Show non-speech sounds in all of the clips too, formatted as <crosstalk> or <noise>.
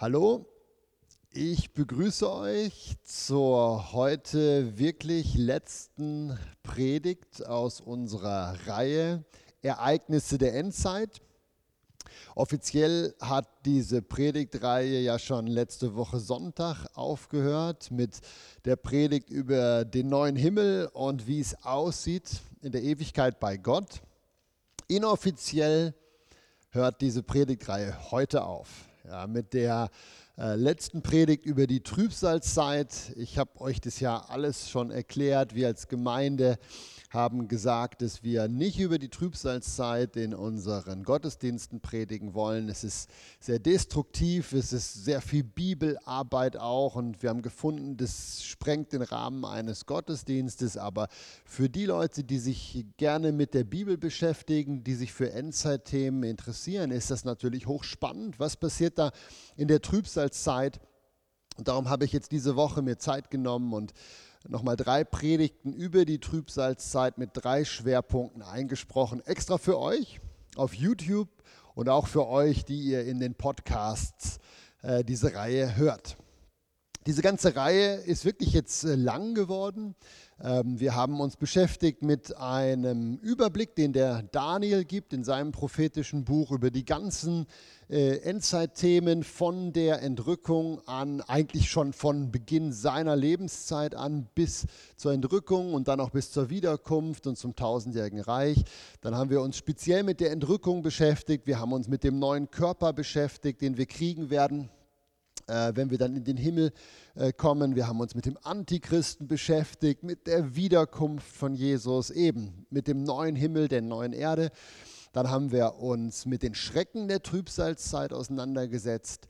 Hallo, ich begrüße euch zur heute wirklich letzten Predigt aus unserer Reihe Ereignisse der Endzeit. Offiziell hat diese Predigtreihe ja schon letzte Woche Sonntag aufgehört mit der Predigt über den neuen Himmel und wie es aussieht in der Ewigkeit bei Gott. Inoffiziell hört diese Predigtreihe heute auf ja, mit der äh, letzten Predigt über die Trübsalzeit. Ich habe euch das ja alles schon erklärt. Wir als Gemeinde haben gesagt, dass wir nicht über die Trübsalzeit in unseren Gottesdiensten predigen wollen. Es ist sehr destruktiv, es ist sehr viel Bibelarbeit auch und wir haben gefunden, das sprengt den Rahmen eines Gottesdienstes. Aber für die Leute, die sich gerne mit der Bibel beschäftigen, die sich für Endzeitthemen interessieren, ist das natürlich hochspannend. Was passiert da in der Trübsalzeit? Und darum habe ich jetzt diese Woche mir Zeit genommen und nochmal drei Predigten über die Trübsalzeit mit drei Schwerpunkten eingesprochen. Extra für euch auf YouTube und auch für euch, die ihr in den Podcasts äh, diese Reihe hört. Diese ganze Reihe ist wirklich jetzt äh, lang geworden. Ähm, wir haben uns beschäftigt mit einem Überblick, den der Daniel gibt in seinem prophetischen Buch über die ganzen äh, Endzeitthemen von der Entrückung an, eigentlich schon von Beginn seiner Lebenszeit an bis zur Entrückung und dann auch bis zur Wiederkunft und zum tausendjährigen Reich. Dann haben wir uns speziell mit der Entrückung beschäftigt. Wir haben uns mit dem neuen Körper beschäftigt, den wir kriegen werden äh, wenn wir dann in den Himmel äh, kommen. Wir haben uns mit dem Antichristen beschäftigt, mit der Wiederkunft von Jesus, eben mit dem neuen Himmel, der neuen Erde. Dann haben wir uns mit den Schrecken der Trübsalzeit auseinandergesetzt.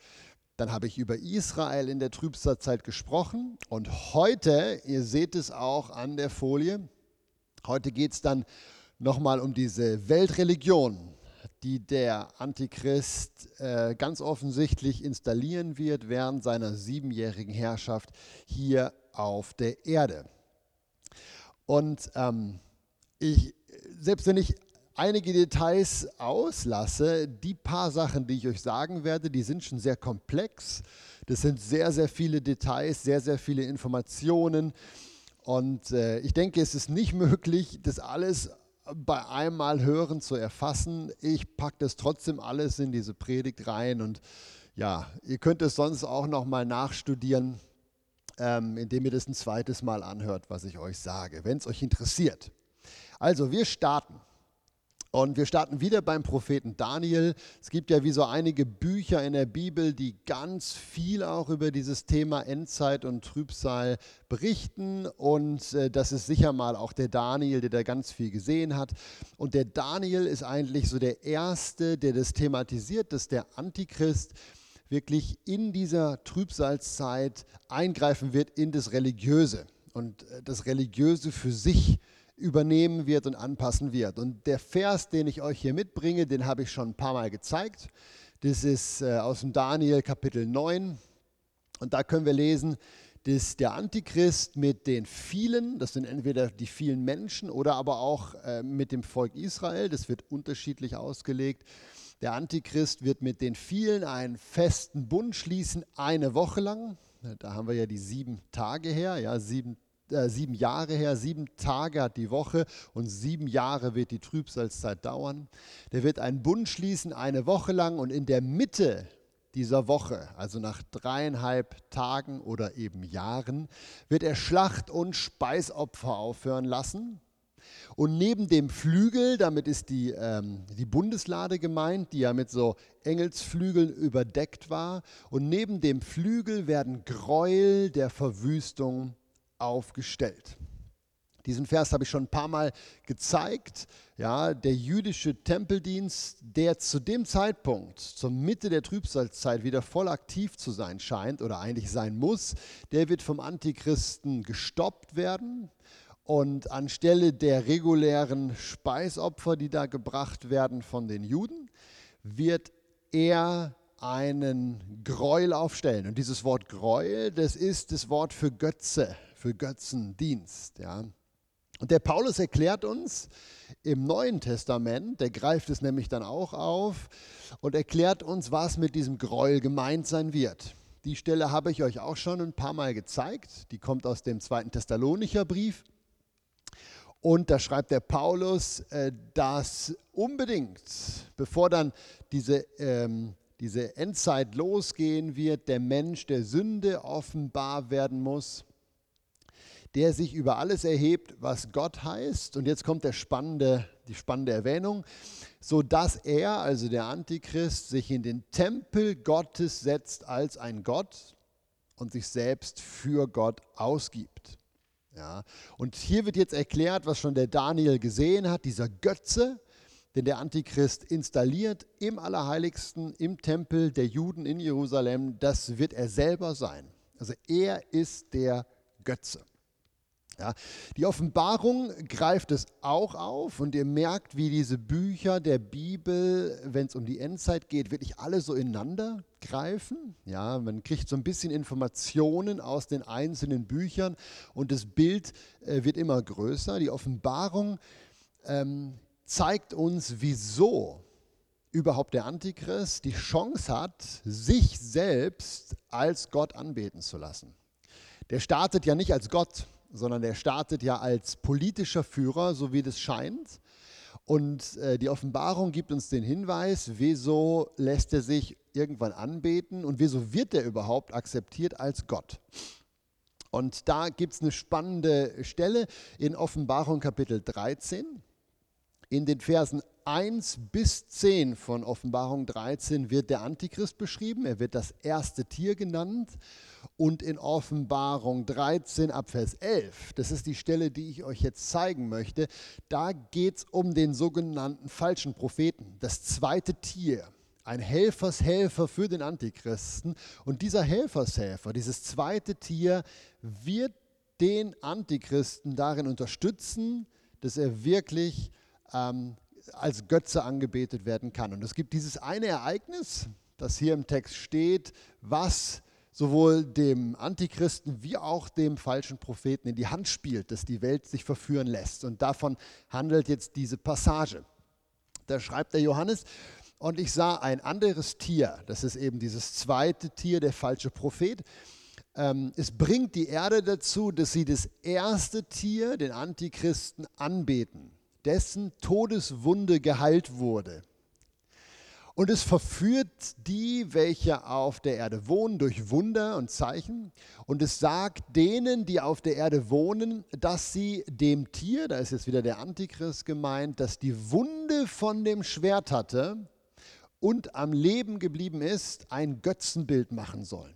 Dann habe ich über Israel in der Trübsalzeit gesprochen. Und heute, ihr seht es auch an der Folie, heute geht es dann nochmal um diese Weltreligion, die der Antichrist äh, ganz offensichtlich installieren wird während seiner siebenjährigen Herrschaft hier auf der Erde. Und ähm, ich, selbst wenn ich einige Details auslasse, die paar Sachen, die ich euch sagen werde, die sind schon sehr komplex. Das sind sehr, sehr viele Details, sehr, sehr viele Informationen. Und äh, ich denke, es ist nicht <laughs> möglich, das alles bei einmal hören zu erfassen. Ich packe das trotzdem alles in diese Predigt rein und ja, ihr könnt es sonst auch noch mal nachstudieren, ähm, indem ihr das ein zweites Mal anhört, was ich euch sage, wenn es euch interessiert. Also, wir starten. Und wir starten wieder beim Propheten Daniel. Es gibt ja wie so einige Bücher in der Bibel, die ganz viel auch über dieses Thema Endzeit und Trübsal berichten. Und äh, das ist sicher mal auch der Daniel, der da ganz viel gesehen hat. Und der Daniel ist eigentlich so der Erste, der das thematisiert, dass der Antichrist wirklich in dieser Trübsalzeit eingreifen wird in das Religiöse und äh, das Religiöse für sich übernehmen wird und anpassen wird. Und der Vers, den ich euch hier mitbringe, den habe ich schon ein paar Mal gezeigt. Das ist äh, aus dem Daniel Kapitel 9. Und da können wir lesen, dass der Antichrist mit den vielen, das sind entweder die vielen Menschen oder aber auch äh, mit dem Volk Israel, das wird unterschiedlich ausgelegt. Der Antichrist wird mit den vielen einen festen Bund schließen, eine Woche lang. Da haben wir ja die sieben Tage her, ja, sieben äh, sieben Jahre her, sieben Tage hat die Woche und sieben Jahre wird die Trübsalzeit dauern. Der wird einen Bund schließen, eine Woche lang und in der Mitte dieser Woche, also nach dreieinhalb Tagen oder eben Jahren, wird er Schlacht- und Speisopfer aufhören lassen. Und neben dem Flügel, damit ist die, ähm, die Bundeslade gemeint, die ja mit so Engelsflügeln überdeckt war, und neben dem Flügel werden Gräuel der Verwüstung aufgestellt. Diesen Vers habe ich schon ein paar Mal gezeigt. Ja, der jüdische Tempeldienst, der zu dem Zeitpunkt, zur Mitte der Trübsalzeit, wieder voll aktiv zu sein scheint oder eigentlich sein muss, der wird vom Antichristen gestoppt werden. Und anstelle der regulären Speisopfer, die da gebracht werden von den Juden, wird er einen Gräuel aufstellen. Und dieses Wort Gräuel, das ist das Wort für Götze für Götzendienst. Ja. Und der Paulus erklärt uns im Neuen Testament, der greift es nämlich dann auch auf und erklärt uns, was mit diesem Gräuel gemeint sein wird. Die Stelle habe ich euch auch schon ein paar Mal gezeigt. Die kommt aus dem zweiten Thessalonicher Brief. Und da schreibt der Paulus, äh, dass unbedingt, bevor dann diese, ähm, diese Endzeit losgehen wird, der Mensch der Sünde offenbar werden muss der sich über alles erhebt, was Gott heißt. Und jetzt kommt der spannende, die spannende Erwähnung, so dass er, also der Antichrist, sich in den Tempel Gottes setzt als ein Gott und sich selbst für Gott ausgibt. Ja. Und hier wird jetzt erklärt, was schon der Daniel gesehen hat, dieser Götze, den der Antichrist installiert im Allerheiligsten, im Tempel der Juden in Jerusalem, das wird er selber sein. Also er ist der Götze. Ja, die Offenbarung greift es auch auf und ihr merkt, wie diese Bücher der Bibel, wenn es um die Endzeit geht, wirklich alle so ineinander greifen. Ja, man kriegt so ein bisschen Informationen aus den einzelnen Büchern und das Bild äh, wird immer größer. Die Offenbarung ähm, zeigt uns, wieso überhaupt der Antichrist die Chance hat, sich selbst als Gott anbeten zu lassen. Der startet ja nicht als Gott sondern der startet ja als politischer Führer, so wie das scheint. Und äh, die Offenbarung gibt uns den Hinweis, wieso lässt er sich irgendwann anbeten und wieso wird er überhaupt akzeptiert als Gott. Und da gibt es eine spannende Stelle in Offenbarung Kapitel 13. In den Versen 1 bis 10 von Offenbarung 13 wird der Antichrist beschrieben. Er wird das erste Tier genannt. Und in Offenbarung 13 ab Vers 11, das ist die Stelle, die ich euch jetzt zeigen möchte, da geht es um den sogenannten falschen Propheten, das zweite Tier ein Helfershelfer für den Antichristen. Und dieser Helfershelfer, dieses zweite Tier, wird den Antichristen darin unterstützen, dass er wirklich ähm, als Götze angebetet werden kann. Und es gibt dieses eine Ereignis, das hier im Text steht, was sowohl dem Antichristen wie auch dem falschen Propheten in die Hand spielt, dass die Welt sich verführen lässt. Und davon handelt jetzt diese Passage. Da schreibt der Johannes, und ich sah ein anderes Tier, das ist eben dieses zweite Tier, der falsche Prophet. Ähm, es bringt die Erde dazu, dass sie das erste Tier, den Antichristen, anbeten dessen Todeswunde geheilt wurde. Und es verführt die, welche auf der Erde wohnen, durch Wunder und Zeichen. Und es sagt denen, die auf der Erde wohnen, dass sie dem Tier, da ist jetzt wieder der Antichrist gemeint, dass die Wunde von dem Schwert hatte und am Leben geblieben ist, ein Götzenbild machen sollen.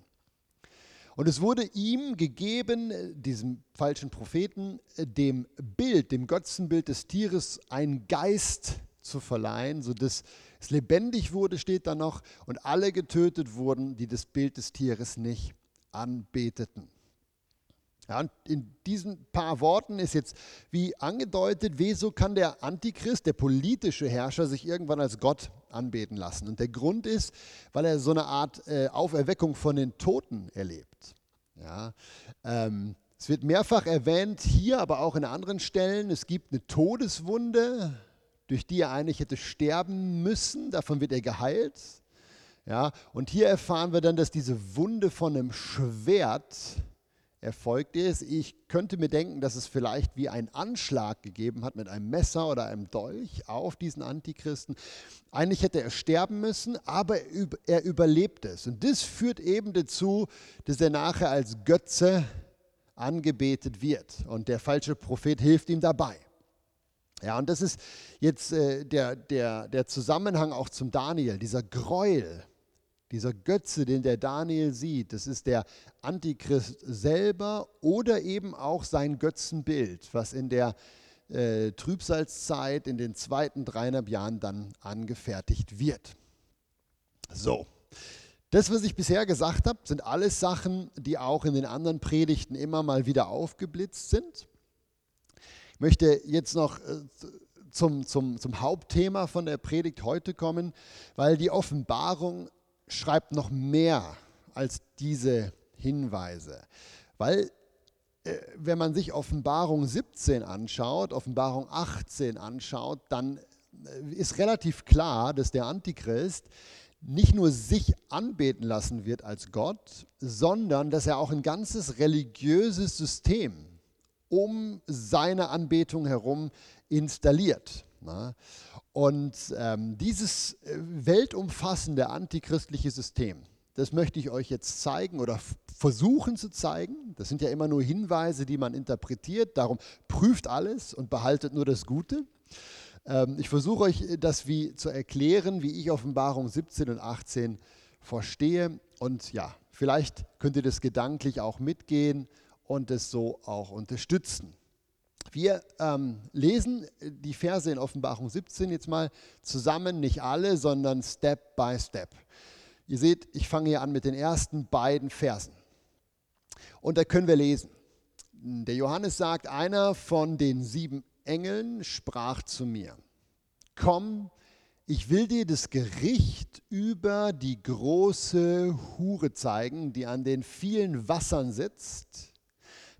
Und es wurde ihm gegeben, äh, diesem falschen Propheten, äh, dem Bild, dem Götzenbild des Tieres, einen Geist zu verleihen, sodass es lebendig wurde, steht da noch, und alle getötet wurden, die das Bild des Tieres nicht anbeteten. Ja, und in diesen paar Worten ist jetzt wie angedeutet, wieso kann der Antichrist, der politische Herrscher, sich irgendwann als Gott anbeten lassen? Und der Grund ist, weil er so eine Art äh, Auferweckung von den Toten erlebt. Ja, ähm, es wird mehrfach erwähnt, hier, aber auch in anderen Stellen, es gibt eine Todeswunde, durch die er eigentlich hätte sterben müssen, davon wird er geheilt. Ja, und hier erfahren wir dann, dass diese Wunde von einem Schwert erfolgt ist. Ich könnte mir denken, dass es vielleicht wie einen Anschlag gegeben hat mit einem Messer oder einem Dolch auf diesen Antichristen. Eigentlich hätte er sterben müssen, aber er überlebt es. Und das führt eben dazu, dass er nachher als Götze angebetet wird. Und der falsche Prophet hilft ihm dabei. Ja, und das ist jetzt äh, der, der, der Zusammenhang auch zum Daniel, dieser Gräuel, dieser Götze, den der Daniel sieht, das ist der Antichrist selber oder eben auch sein Götzenbild, was in der äh, Trübsalzeit in den zweiten dreieinhalb Jahren dann angefertigt wird. So, das, was ich bisher gesagt habe, sind alles Sachen, die auch in den anderen Predigten immer mal wieder aufgeblitzt sind. Möchte jetzt noch äh, zum, zum, zum Hauptthema von der Predigt heute kommen, weil die Offenbarung schreibt noch mehr als diese Hinweise, weil äh, wenn man sich Offenbarung 17 anschaut, Offenbarung 18 anschaut, dann äh, ist relativ klar, dass der Antichrist nicht nur sich anbeten lassen wird als Gott, sondern dass er auch ein ganzes religiöses System um seine Anbetung herum installiert. Und ähm, dieses äh, weltumfassende antichristliche System, das möchte ich euch jetzt zeigen oder versuchen zu zeigen. Das sind ja immer nur Hinweise, die man interpretiert. Darum prüft alles und behaltet nur das Gute. Ähm, ich versuche euch das wie zu erklären, wie ich Offenbarung 17 und 18 verstehe. Und ja, vielleicht könnt ihr das gedanklich auch mitgehen und es so auch unterstützen. Wir ähm, lesen die Verse in Offenbarung 17 jetzt mal zusammen, nicht alle, sondern Step by Step. Ihr seht, ich fange hier an mit den ersten beiden Versen. Und da können wir lesen. Der Johannes sagt, einer von den sieben Engeln sprach zu mir, komm, ich will dir das Gericht über die große Hure zeigen, die an den vielen Wassern sitzt,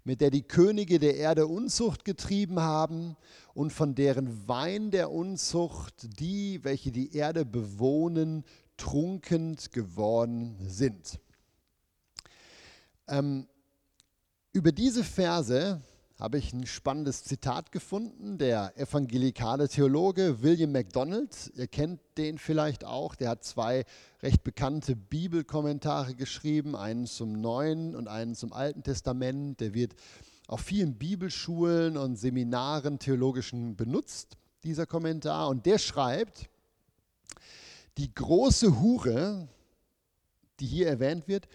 mit der die Könige der Erde Unzucht getrieben haben und von deren Wein der Unzucht die, welche die Erde bewohnen, trunkend geworden sind. Ähm, über diese Verse habe ich ein spannendes Zitat gefunden. Der evangelikale Theologe William MacDonald, ihr kennt den vielleicht auch, der hat zwei recht bekannte Bibelkommentare geschrieben, einen zum Neuen und einen zum Alten Testament. Der wird auf vielen Bibelschulen und Seminaren theologischen benutzt, dieser Kommentar. Und der schreibt, die große Hure, die hier erwähnt wird,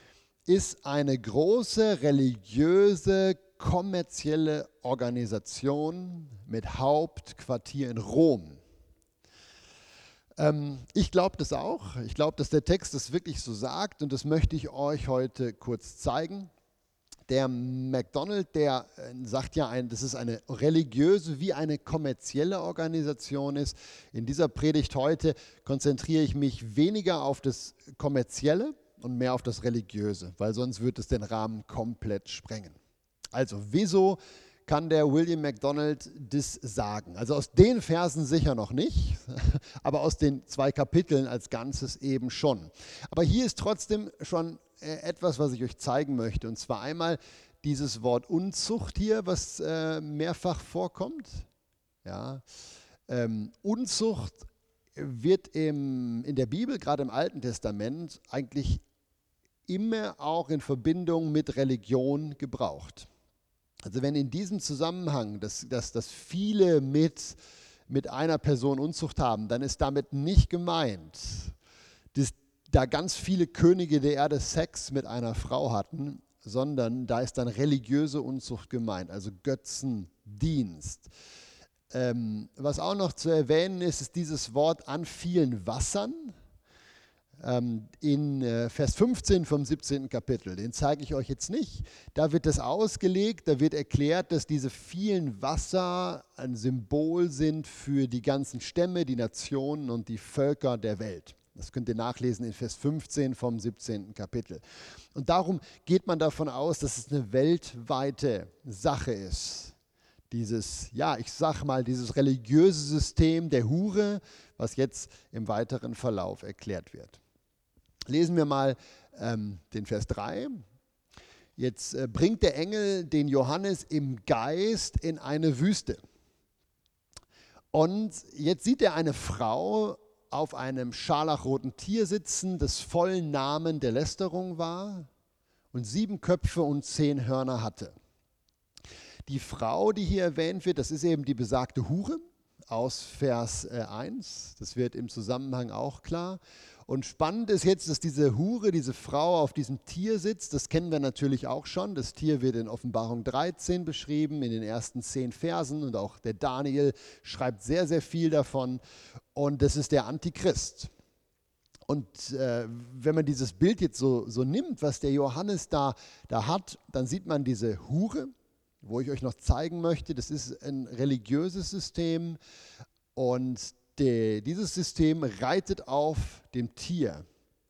ist eine große religiöse kommerzielle Organisation mit Hauptquartier in Rom. Ähm, ich glaube das auch. Ich glaube, dass der Text das wirklich so sagt und das möchte ich euch heute kurz zeigen. Der McDonald, der äh, sagt ja, ein, dass es eine religiöse wie eine kommerzielle Organisation ist. In dieser Predigt heute konzentriere ich mich weniger auf das Kommerzielle und mehr auf das Religiöse, weil sonst wird es den Rahmen komplett sprengen. Also, wieso kann der William MacDonald das sagen? Also aus den Versen sicher noch nicht, <laughs> aber aus den zwei Kapiteln als Ganzes eben schon. Aber hier ist trotzdem schon äh, etwas, was ich euch zeigen möchte. Und zwar einmal dieses Wort Unzucht hier, was äh, mehrfach vorkommt. Ja. Ähm, Unzucht wird im, in der Bibel, gerade im Alten Testament, eigentlich immer auch in Verbindung mit Religion gebraucht. Also wenn in diesem Zusammenhang, dass, dass, dass viele mit, mit einer Person Unzucht haben, dann ist damit nicht gemeint, dass da ganz viele Könige der Erde Sex mit einer Frau hatten, sondern da ist dann religiöse Unzucht gemeint, also Götzendienst. Ähm, was auch noch zu erwähnen ist, ist dieses Wort an vielen Wassern. Ähm, in äh, Vers 15 vom 17. Kapitel. Den zeige ich euch jetzt nicht. Da wird das ausgelegt, da wird erklärt, dass diese vielen Wasser ein Symbol sind für die ganzen Stämme, die Nationen und die Völker der Welt. Das könnt ihr nachlesen in Vers 15 vom 17. Kapitel. Und darum geht man davon aus, dass es eine weltweite Sache ist. Dieses, ja, ich sag mal, dieses religiöse System der Hure, was jetzt im weiteren Verlauf erklärt wird. Lesen wir mal ähm, den Vers 3. Jetzt äh, bringt der Engel den Johannes im Geist in eine Wüste. Und jetzt sieht er eine Frau auf einem scharlachroten Tier sitzen, das vollen Namen der Lästerung war und sieben Köpfe und zehn Hörner hatte. Die Frau, die hier erwähnt wird, das ist eben die besagte Hure aus Vers 1. Äh, das wird im Zusammenhang auch klar. Und spannend ist jetzt, dass diese Hure, diese Frau auf diesem Tier sitzt. Das kennen wir natürlich auch schon. Das Tier wird in Offenbarung 13 beschrieben, in den ersten zehn Versen. Und auch der Daniel schreibt sehr, sehr viel davon. Und das ist der Antichrist. Und äh, wenn man dieses Bild jetzt so, so nimmt, was der Johannes da, da hat, dann sieht man diese Hure, wo ich euch noch zeigen möchte. Das ist ein religiöses System. Und die, dieses System reitet auf dem Tier.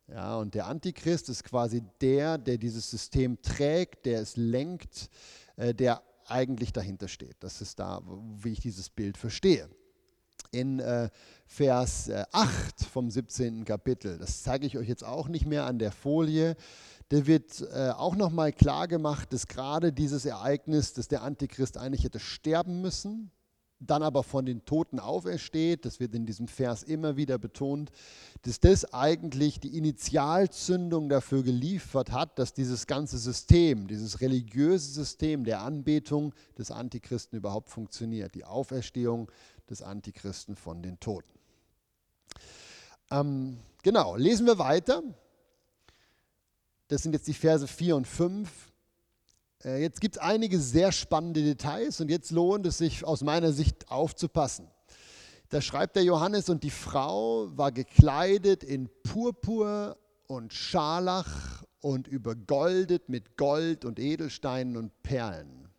Ja, und der Antichrist ist quasi der, der dieses System trägt, der es lenkt, äh, der eigentlich dahinter steht. Das ist da, wie ich dieses Bild verstehe. In äh, Vers äh, 8 vom 17. Kapitel, das zeige ich euch jetzt auch nicht mehr an der Folie, da wird äh, auch nochmal klar gemacht, dass gerade dieses Ereignis, dass der Antichrist eigentlich hätte sterben müssen, dann aber von den Toten aufersteht, das wird in diesem Vers immer wieder betont, dass das eigentlich die Initialzündung dafür geliefert hat, dass dieses ganze System, dieses religiöse System der Anbetung des Antichristen überhaupt funktioniert, die Auferstehung des Antichristen von den Toten. Ähm, genau, lesen wir weiter. Das sind jetzt die Verse 4 und 5. Äh, jetzt gibt es einige sehr spannende Details und jetzt lohnt es sich aus meiner Sicht aufzupassen. Da schreibt der Johannes, und die Frau war gekleidet in Purpur und Scharlach und übergoldet mit Gold und Edelsteinen und Perlen.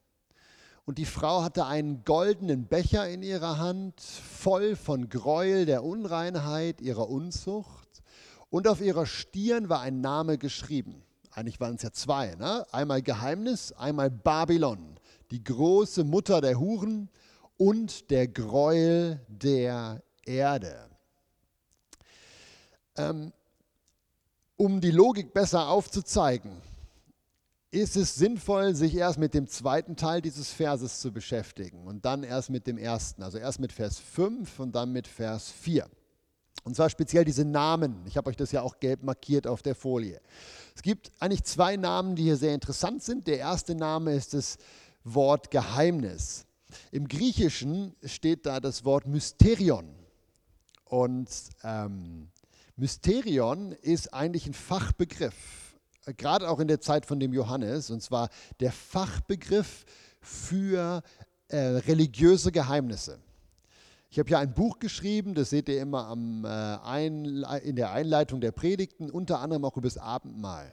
Und die Frau hatte einen goldenen Becher in ihrer Hand, voll von Gräuel der Unreinheit ihrer Unzucht. Und auf ihrer Stirn war ein Name geschrieben eigentlich waren es ja zwei, ne? einmal Geheimnis, einmal Babylon, die große Mutter der Huren und der Gräuel der Erde. Ähm, um die Logik besser aufzuzeigen, ist es sinnvoll, sich erst mit dem zweiten Teil dieses Verses zu beschäftigen und dann erst mit dem ersten. Also erst mit Vers 5 und dann mit Vers 4. Und zwar speziell diese Namen. Ich habe euch das ja auch gelb markiert auf der Folie. Es gibt eigentlich zwei Namen, die hier sehr interessant sind. Der erste Name ist das Wort Geheimnis. Im Griechischen steht da das Wort Mysterion. Und ähm, Mysterion ist eigentlich ein Fachbegriff, gerade auch in der Zeit von dem Johannes, und zwar der Fachbegriff für äh, religiöse Geheimnisse. Ich habe hier ein Buch geschrieben, das seht ihr immer am, äh, in der Einleitung der Predigten, unter anderem auch über das Abendmahl.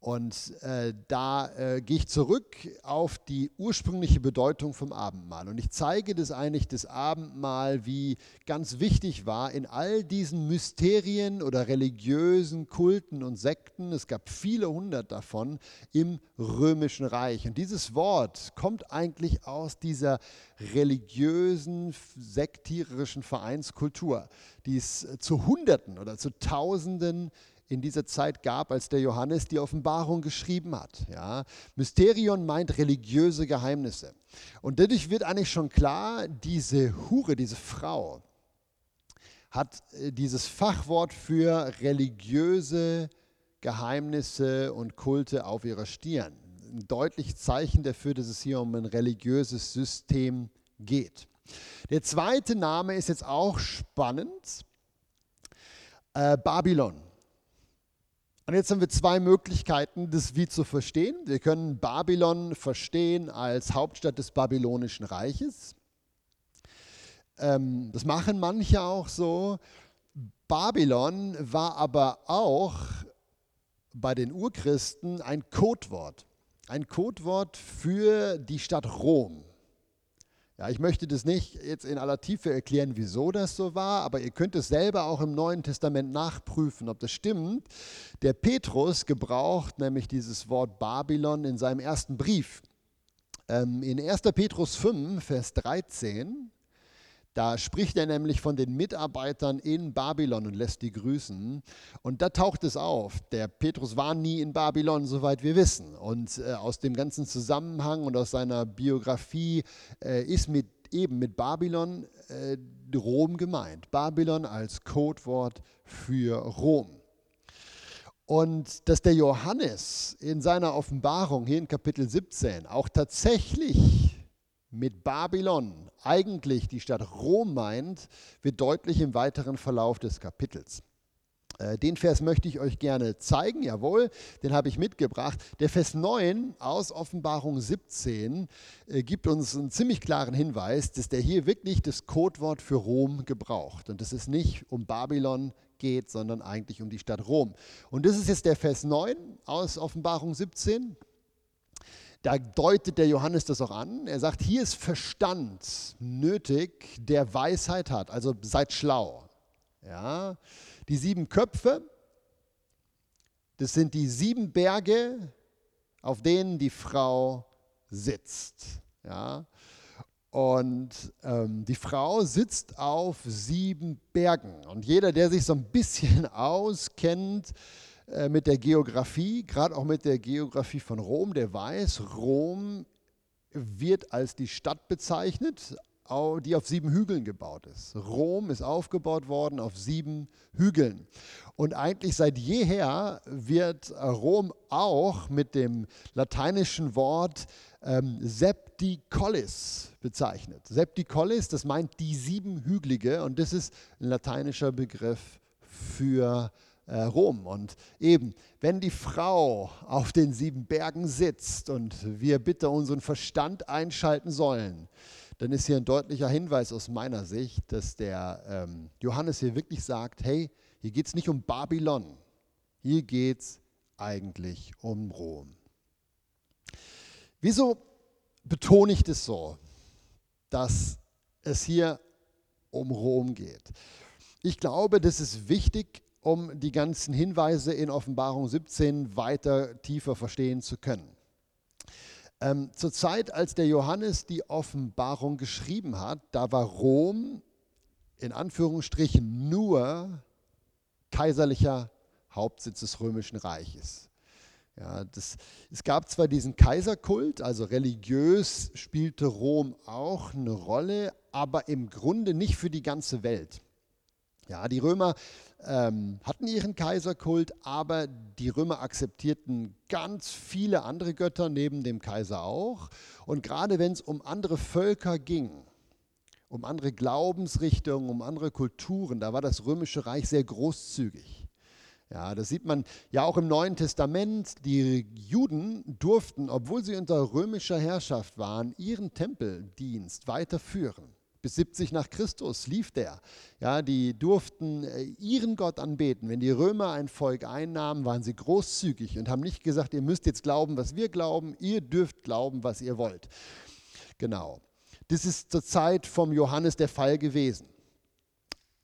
Und äh, da äh, gehe ich zurück auf die ursprüngliche Bedeutung vom Abendmahl. Und ich zeige das eigentlich, das Abendmahl, wie ganz wichtig war in all diesen Mysterien oder religiösen Kulten und Sekten. Es gab viele hundert davon im römischen Reich. Und dieses Wort kommt eigentlich aus dieser religiösen, sektiererischen Vereinskultur, die es zu Hunderten oder zu Tausenden in dieser Zeit gab, als der Johannes die Offenbarung geschrieben hat. Ja. Mysterion meint religiöse Geheimnisse. Und dadurch wird eigentlich schon klar, diese Hure, diese Frau, hat äh, dieses Fachwort für religiöse Geheimnisse und Kulte auf ihrer Stirn. Ein deutliches Zeichen dafür, dass es hier um ein religiöses System geht. Der zweite Name ist jetzt auch spannend. Äh, Babylon. Und jetzt haben wir zwei Möglichkeiten, das wie zu verstehen. Wir können Babylon verstehen als Hauptstadt des Babylonischen Reiches. Ähm, das machen manche auch so. Babylon war aber auch bei den Urchristen ein Codewort. Ein Codewort für die Stadt Rom. Ja, ich möchte das nicht jetzt in aller Tiefe erklären, wieso das so war, aber ihr könnt es selber auch im Neuen Testament nachprüfen, ob das stimmt. Der Petrus gebraucht nämlich dieses Wort Babylon in seinem ersten Brief. Ähm, in 1. Petrus 5, Vers 13 da spricht er nämlich von den Mitarbeitern in Babylon und lässt die grüßen. Und da taucht es auf. Der Petrus war nie in Babylon, soweit wir wissen. Und äh, aus dem ganzen Zusammenhang und aus seiner Biografie äh, ist mit, eben mit Babylon äh, Rom gemeint. Babylon als Codewort für Rom. Und dass der Johannes in seiner Offenbarung hier in Kapitel 17 auch tatsächlich mit Babylon eigentlich die Stadt Rom meint, wird deutlich im weiteren Verlauf des Kapitels. Äh, den Vers möchte ich euch gerne zeigen, jawohl, den habe ich mitgebracht. Der Vers 9 aus Offenbarung 17 äh, gibt uns einen ziemlich klaren Hinweis, dass der hier wirklich das Codewort für Rom gebraucht. Und dass es nicht um Babylon geht, sondern eigentlich um die Stadt Rom. Und das ist jetzt der Vers 9 aus Offenbarung 17. Da deutet der Johannes das auch an. Er sagt, hier ist Verstand nötig, der Weisheit hat. Also seid schlau. Ja? Die sieben Köpfe Das sind die sieben Berge, auf denen die Frau sitzt. Ja? Und ähm, die Frau sitzt auf sieben Bergen. Und jeder, der sich so ein bisschen <laughs> auskennt äh, mit der Geografie, gerade auch mit der Geografie von Rom, der weiß, Rom wird als die Stadt bezeichnet, die auf sieben Hügeln gebaut ist. Rom ist aufgebaut worden auf sieben Hügeln. Und eigentlich seit jeher wird Rom auch mit dem lateinischen Wort ähm, Septicollis bezeichnet. Septicollis, das meint die siebenhügelige und das ist ein lateinischer Begriff für äh, Rom. Und eben, wenn die Frau auf den sieben Bergen sitzt und wir bitte unseren Verstand einschalten sollen, dann ist hier ein deutlicher Hinweis aus meiner Sicht, dass der ähm, Johannes hier wirklich sagt, hey, hier geht es nicht um Babylon, hier geht es eigentlich um Rom. Wieso betone ich das so, dass es hier um Rom geht? Ich glaube, das ist wichtig, um die ganzen Hinweise in Offenbarung 17 weiter tiefer verstehen zu können. Ähm, zur Zeit, als der Johannes die Offenbarung geschrieben hat, da war Rom in Anführungsstrichen nur kaiserlicher Hauptsitz des römischen Reiches. Ja, das, es gab zwar diesen Kaiserkult, also religiös spielte Rom auch eine Rolle, aber im Grunde nicht für die ganze Welt. Ja, die Römer ähm, hatten ihren Kaiserkult, aber die Römer akzeptierten ganz viele andere Götter neben dem Kaiser auch. Und gerade wenn es um andere Völker ging, um andere Glaubensrichtungen, um andere Kulturen, da war das römische Reich sehr großzügig. Ja, das sieht man ja auch im Neuen Testament. Die Juden durften, obwohl sie unter römischer Herrschaft waren, ihren Tempeldienst weiterführen. Bis 70 nach Christus lief der. Ja, die durften äh, ihren Gott anbeten. Wenn die Römer ein Volk einnahmen, waren sie großzügig und haben nicht gesagt, ihr müsst jetzt glauben, was wir glauben, ihr dürft glauben, was ihr wollt. Genau. Das ist zur Zeit vom Johannes der Fall gewesen.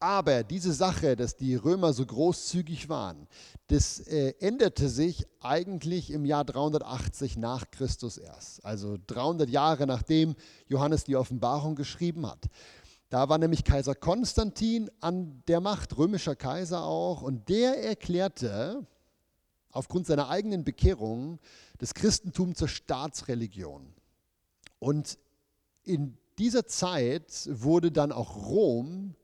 Aber diese Sache, dass die Römer so großzügig waren, das äh, änderte sich eigentlich im Jahr 380 nach Christus erst. Also 300 Jahre nachdem Johannes die Offenbarung geschrieben hat. Da war nämlich Kaiser Konstantin an der Macht, römischer Kaiser auch, und der erklärte aufgrund seiner eigenen Bekehrung das Christentum zur Staatsreligion. Und in dieser Zeit wurde dann auch Rom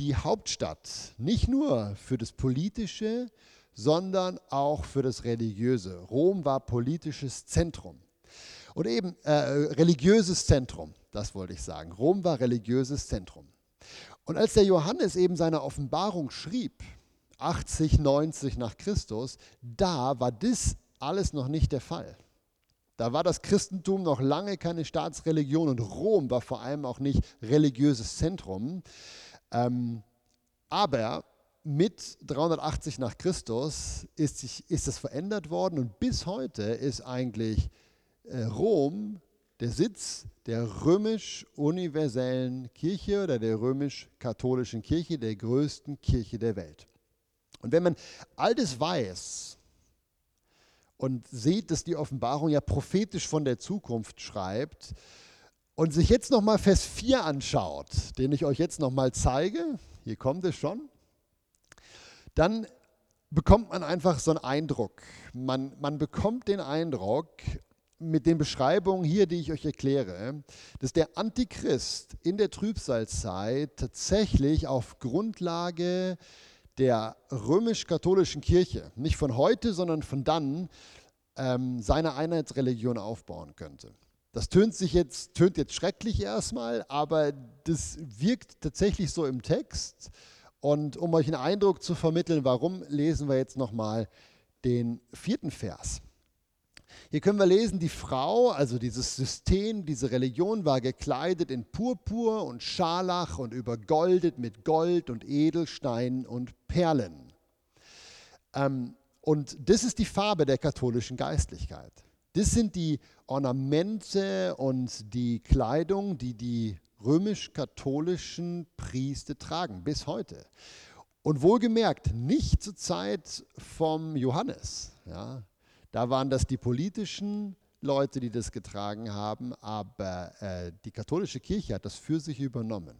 die Hauptstadt, nicht nur für das Politische, sondern auch für das Religiöse. Rom war politisches Zentrum. Und eben äh, religiöses Zentrum, das wollte ich sagen. Rom war religiöses Zentrum. Und als der Johannes eben seine Offenbarung schrieb, 80, 90 nach Christus, da war das alles noch nicht der Fall. Da war das Christentum noch lange keine Staatsreligion und Rom war vor allem auch nicht religiöses Zentrum. Ähm, aber mit 380 nach Christus ist, sich, ist es verändert worden und bis heute ist eigentlich äh, Rom der Sitz der römisch-universellen Kirche oder der römisch-katholischen Kirche, der größten Kirche der Welt. Und wenn man all das weiß und sieht, dass die Offenbarung ja prophetisch von der Zukunft schreibt, und sich jetzt nochmal Vers 4 anschaut, den ich euch jetzt nochmal zeige, hier kommt es schon, dann bekommt man einfach so einen Eindruck. Man, man bekommt den Eindruck mit den Beschreibungen hier, die ich euch erkläre, dass der Antichrist in der Trübsalzeit tatsächlich auf Grundlage der römisch-katholischen Kirche, nicht von heute, sondern von dann, ähm, seine Einheitsreligion aufbauen könnte. Das tönt, sich jetzt, tönt jetzt schrecklich erstmal, aber das wirkt tatsächlich so im Text. Und um euch einen Eindruck zu vermitteln, warum, lesen wir jetzt nochmal den vierten Vers. Hier können wir lesen, die Frau, also dieses System, diese Religion war gekleidet in Purpur und Scharlach und übergoldet mit Gold und Edelsteinen und Perlen. Ähm, und das ist die Farbe der katholischen Geistlichkeit. Das sind die Ornamente und die Kleidung, die die römisch-katholischen Priester tragen bis heute. Und wohlgemerkt, nicht zur Zeit vom Johannes. Ja. Da waren das die politischen Leute, die das getragen haben, aber äh, die katholische Kirche hat das für sich übernommen.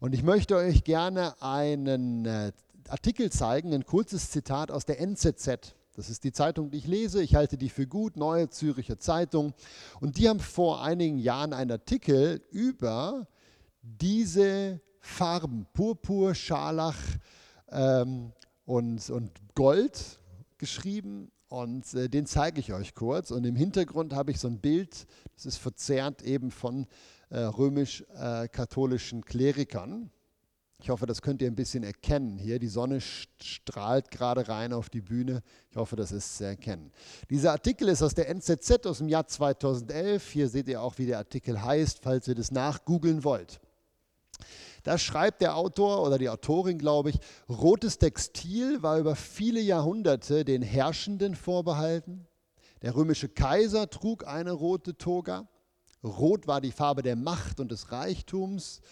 Und ich möchte euch gerne einen äh, Artikel zeigen, ein kurzes Zitat aus der NZZ. Das ist die Zeitung, die ich lese. Ich halte die für gut, Neue Züricher Zeitung. Und die haben vor einigen Jahren einen Artikel über diese Farben, Purpur, Scharlach ähm, und, und Gold geschrieben. Und äh, den zeige ich euch kurz. Und im Hintergrund habe ich so ein Bild, das ist verzerrt eben von äh, römisch-katholischen äh, Klerikern. Ich hoffe, das könnt ihr ein bisschen erkennen hier. Die Sonne strahlt gerade rein auf die Bühne. Ich hoffe, das ist zu erkennen. Dieser Artikel ist aus der NZZ aus dem Jahr 2011. Hier seht ihr auch, wie der Artikel heißt, falls ihr das nachgoogeln wollt. Da schreibt der Autor oder die Autorin, glaube ich, rotes Textil war über viele Jahrhunderte den Herrschenden vorbehalten. Der römische Kaiser trug eine rote Toga. Rot war die Farbe der Macht und des Reichtums.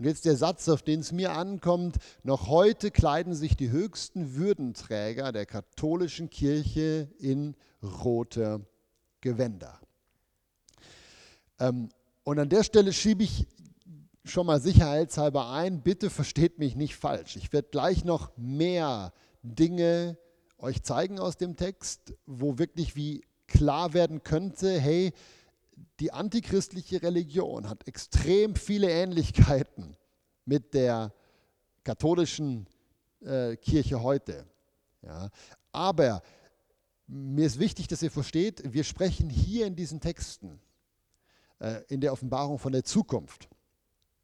Und jetzt der Satz, auf den es mir ankommt, noch heute kleiden sich die höchsten Würdenträger der katholischen Kirche in rote Gewänder. Ähm, und an der Stelle schiebe ich schon mal sicherheitshalber ein, bitte versteht mich nicht falsch. Ich werde gleich noch mehr Dinge euch zeigen aus dem Text, wo wirklich wie klar werden könnte, hey, die antichristliche Religion hat extrem viele Ähnlichkeiten mit der katholischen äh, Kirche heute. Ja. Aber mir ist wichtig, dass ihr versteht, wir sprechen hier in diesen Texten, äh, in der Offenbarung von der Zukunft.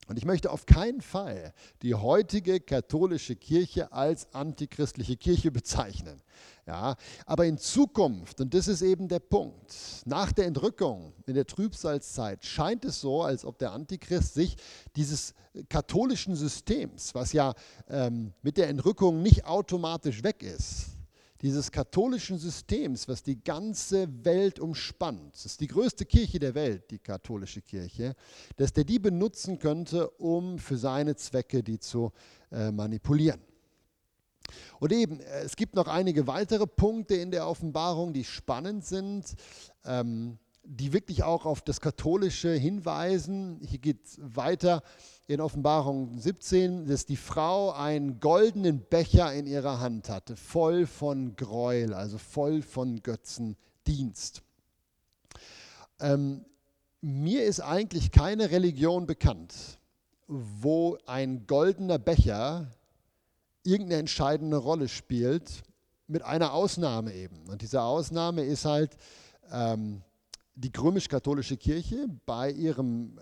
Und ich möchte auf keinen Fall die heutige katholische Kirche als antichristliche Kirche bezeichnen. Ja, aber in Zukunft, und das ist eben der Punkt, nach der Entrückung in der Trübsalzeit scheint es so, als ob der Antichrist sich dieses katholischen Systems, was ja ähm, mit der Entrückung nicht automatisch weg ist, dieses katholischen Systems, was die ganze Welt umspannt, das ist die größte Kirche der Welt, die katholische Kirche, dass der die benutzen könnte, um für seine Zwecke die zu äh, manipulieren. Und eben, äh, es gibt noch einige weitere Punkte in der Offenbarung, die spannend sind. Ähm, die wirklich auch auf das Katholische hinweisen. Hier geht es weiter in Offenbarung 17, dass die Frau einen goldenen Becher in ihrer Hand hatte, voll von Gräuel, also voll von Götzendienst. Ähm, mir ist eigentlich keine Religion bekannt, wo ein goldener Becher irgendeine entscheidende Rolle spielt, mit einer Ausnahme eben. Und diese Ausnahme ist halt ähm, die römisch-katholische Kirche bei ihrem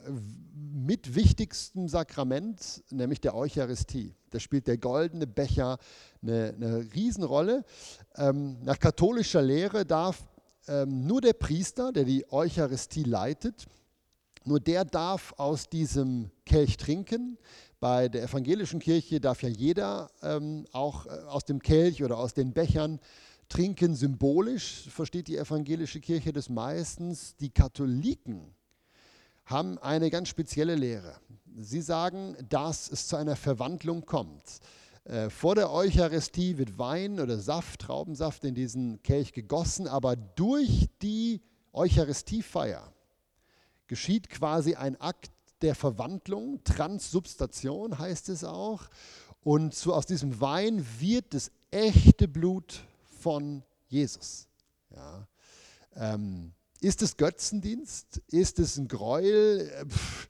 mitwichtigsten Sakrament, nämlich der Eucharistie. Da spielt der goldene Becher eine, eine Riesenrolle. Ähm, nach katholischer Lehre darf ähm, nur der Priester, der die Eucharistie leitet, nur der darf aus diesem Kelch trinken. Bei der evangelischen Kirche darf ja jeder ähm, auch äh, aus dem Kelch oder aus den Bechern trinken symbolisch, versteht die evangelische Kirche das meistens. Die Katholiken haben eine ganz spezielle Lehre. Sie sagen, dass es zu einer Verwandlung kommt. Äh, vor der Eucharistie wird Wein oder Saft, Traubensaft in diesen Kelch gegossen, aber durch die Eucharistiefeier geschieht quasi ein Akt der Verwandlung, Transsubstation heißt es auch. Und so aus diesem Wein wird das echte Blut von Jesus. Ja. Ähm, ist es Götzendienst? Ist es ein Gräuel? Pff,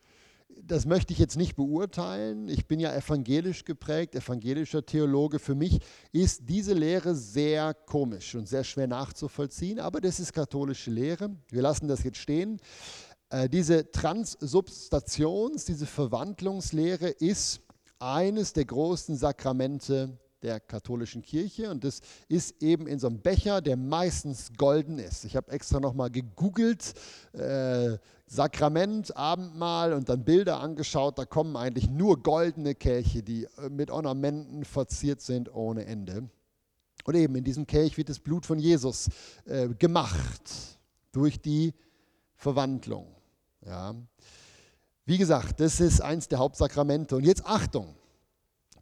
das möchte ich jetzt nicht beurteilen. Ich bin ja evangelisch geprägt, evangelischer Theologe. Für mich ist diese Lehre sehr komisch und sehr schwer nachzuvollziehen, aber das ist katholische Lehre. Wir lassen das jetzt stehen. Äh, diese Transsubstations, diese Verwandlungslehre ist eines der großen Sakramente der katholischen Kirche und das ist eben in so einem Becher, der meistens golden ist. Ich habe extra nochmal gegoogelt, äh, Sakrament, Abendmahl und dann Bilder angeschaut, da kommen eigentlich nur goldene Kelche, die äh, mit Ornamenten verziert sind ohne Ende. Und eben in diesem Kelch wird das Blut von Jesus äh, gemacht durch die Verwandlung. Ja. Wie gesagt, das ist eins der Hauptsakramente. Und jetzt Achtung,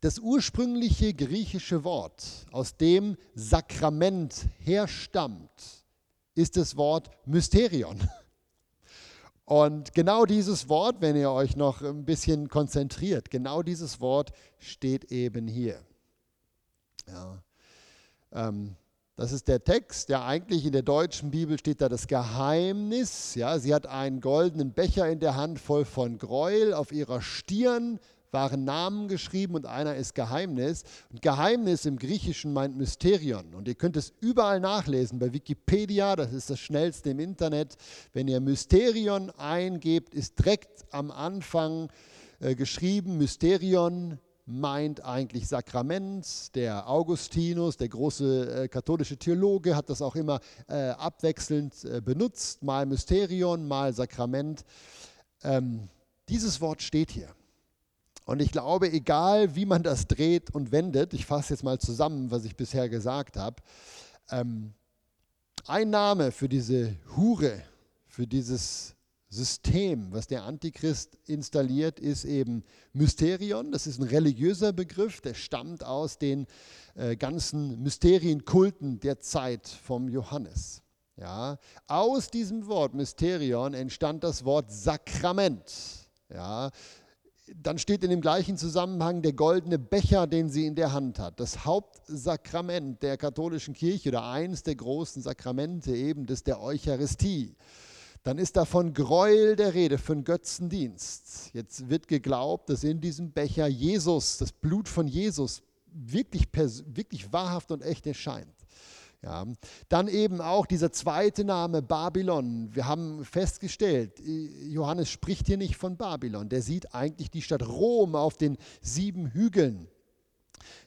Das ursprüngliche griechische Wort, aus dem Sakrament herstammt, ist das Wort Mysterion. Und genau dieses Wort, wenn ihr euch noch ein bisschen konzentriert, genau dieses Wort steht eben hier. Ja. Ähm, das ist der Text, ja eigentlich in der deutschen Bibel steht da das Geheimnis. Ja, sie hat einen goldenen Becher in der Hand voll von Gräuel, auf ihrer Stirn waren Namen geschrieben und einer ist Geheimnis. Und Geheimnis im Griechischen meint Mysterion. Und ihr könnt es überall nachlesen bei Wikipedia, das ist das schnellste im Internet. Wenn ihr Mysterion eingebt, ist direkt am Anfang äh, geschrieben, Mysterion meint eigentlich Sakrament. Der Augustinus, der große äh, katholische Theologe, hat das auch immer äh, abwechselnd äh, benutzt, mal Mysterion, mal Sakrament. Ähm, dieses Wort steht hier. Und ich glaube, egal wie man das dreht und wendet, ich fasse jetzt mal zusammen, was ich bisher gesagt habe, ähm, ein Name für diese Hure, für dieses System, was der Antichrist installiert, ist eben Mysterion. Das ist ein religiöser Begriff, der stammt aus den äh, ganzen Mysterienkulten der Zeit vom Johannes. Ja, aus diesem Wort Mysterion entstand das Wort Sakrament. Ja, dann steht in dem gleichen Zusammenhang der goldene Becher, den sie in der Hand hat. Das Hauptsakrament der katholischen Kirche oder eines der großen Sakramente eben das der Eucharistie. Dann ist da von Gräuel der Rede, von Götzendienst. Jetzt wird geglaubt, dass in diesem Becher Jesus, das Blut von Jesus, wirklich, wirklich wahrhaft und echt erscheint. Ja. Dann eben auch dieser zweite Name Babylon. Wir haben festgestellt, Johannes spricht hier nicht von Babylon. Der sieht eigentlich die Stadt Rom auf den sieben Hügeln.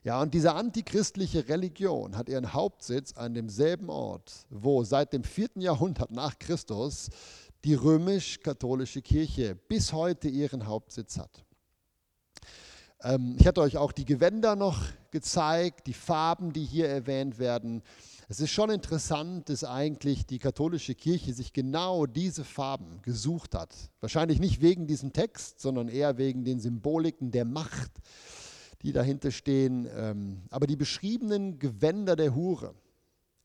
Ja, und diese antichristliche Religion hat ihren Hauptsitz an demselben Ort, wo seit dem vierten Jahrhundert nach Christus die römisch-katholische Kirche bis heute ihren Hauptsitz hat. Ähm, ich hatte euch auch die Gewänder noch gezeigt, die Farben, die hier erwähnt werden. Es ist schon interessant, dass eigentlich die katholische Kirche sich genau diese Farben gesucht hat. Wahrscheinlich nicht wegen diesem Text, sondern eher wegen den Symboliken der Macht, die dahinter stehen. Ähm, aber die beschriebenen Gewänder der Hure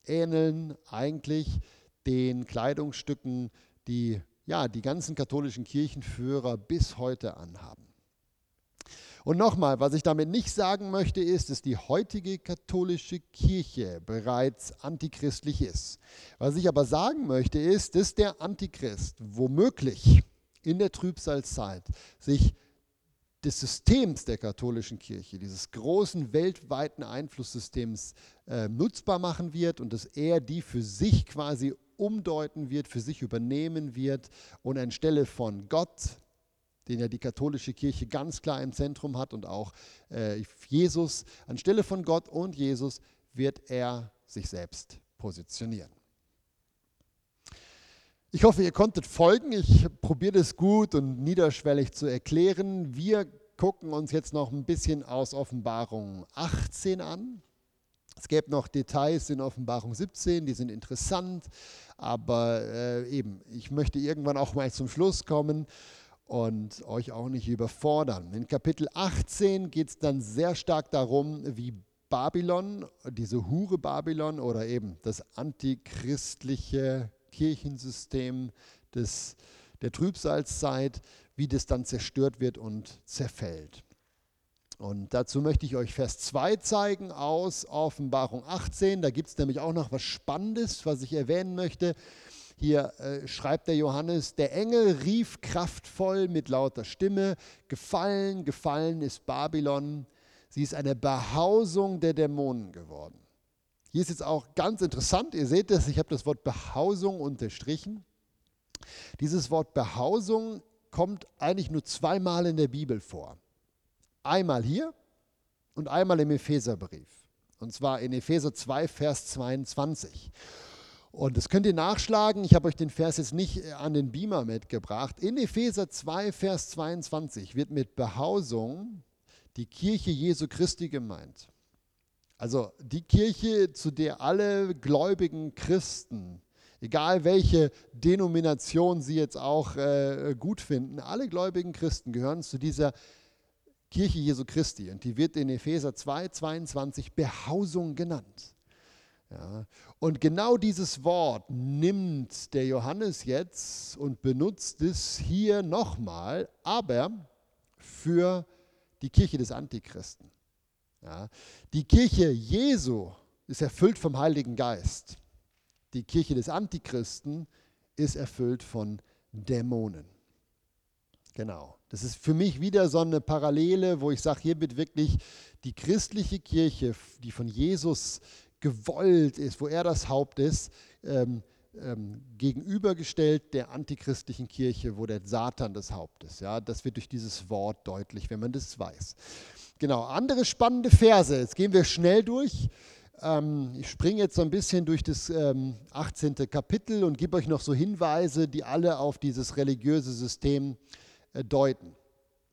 ähneln eigentlich den Kleidungsstücken, die ja, die ganzen katholischen Kirchenführer bis heute anhaben. Und nochmal, was ich damit nicht sagen möchte, ist, dass die heutige katholische Kirche bereits antichristlich ist. Was ich aber sagen möchte, ist, dass der Antichrist womöglich in der Trübsalzeit sich des Systems der katholischen Kirche, dieses großen weltweiten Einflusssystems äh, nutzbar machen wird und dass er die für sich quasi umdeuten wird, für sich übernehmen wird und anstelle von Gott den ja die katholische Kirche ganz klar im Zentrum hat und auch äh, Jesus, anstelle von Gott und Jesus wird er sich selbst positionieren. Ich hoffe, ihr konntet folgen. Ich probiere das gut und niederschwellig zu erklären. Wir gucken uns jetzt noch ein bisschen aus Offenbarung 18 an. Es gäbe noch Details in Offenbarung 17, die sind interessant, aber äh, eben, ich möchte irgendwann auch mal zum Schluss kommen und euch auch nicht überfordern. In Kapitel 18 geht es dann sehr stark darum, wie Babylon, diese Hure Babylon oder eben das antichristliche Kirchensystem des, der Trübsalzeit, wie das dann zerstört wird und zerfällt. Und dazu möchte ich euch Vers 2 zeigen aus Offenbarung 18. Da gibt es nämlich auch noch was Spannendes, was ich erwähnen möchte. Hier äh, schreibt der Johannes, der Engel rief kraftvoll mit lauter Stimme, gefallen, gefallen ist Babylon, sie ist eine Behausung der Dämonen geworden. Hier ist jetzt auch ganz interessant, ihr seht das, ich habe das Wort Behausung unterstrichen. Dieses Wort Behausung kommt eigentlich nur zweimal in der Bibel vor. Einmal hier und einmal im Epheserbrief. Und zwar in Epheser 2, Vers 22. Und das könnt ihr nachschlagen. Ich habe euch den Vers jetzt nicht äh, an den Beamer mitgebracht. In Epheser 2, Vers 22 wird mit Behausung die Kirche Jesu Christi gemeint. Also die Kirche, zu der alle gläubigen Christen, egal welche Denomination sie jetzt auch äh, gut finden, alle gläubigen Christen gehören zu dieser Kirche Jesu Christi. Und die wird in Epheser 2, 22 Behausung genannt. Ja, und genau dieses Wort nimmt der Johannes jetzt und benutzt es hier nochmal, aber für die Kirche des Antichristen. Ja, die Kirche Jesu ist erfüllt vom Heiligen Geist. Die Kirche des Antichristen ist erfüllt von Dämonen. Genau. Das ist für mich wieder so eine Parallele, wo ich sage, hier wird wirklich die christliche Kirche, die von Jesus gewollt ist, wo er das Haupt ist, ähm, ähm, gegenübergestellt der antichristlichen Kirche, wo der Satan das Haupt ist. Ja, das wird durch dieses Wort deutlich, wenn man das weiß. Genau, andere spannende Verse. Jetzt gehen wir schnell durch. Ähm, ich springe jetzt so ein bisschen durch das 18. Ähm, Kapitel und gebe euch noch so Hinweise, die alle auf dieses religiöse System äh, deuten.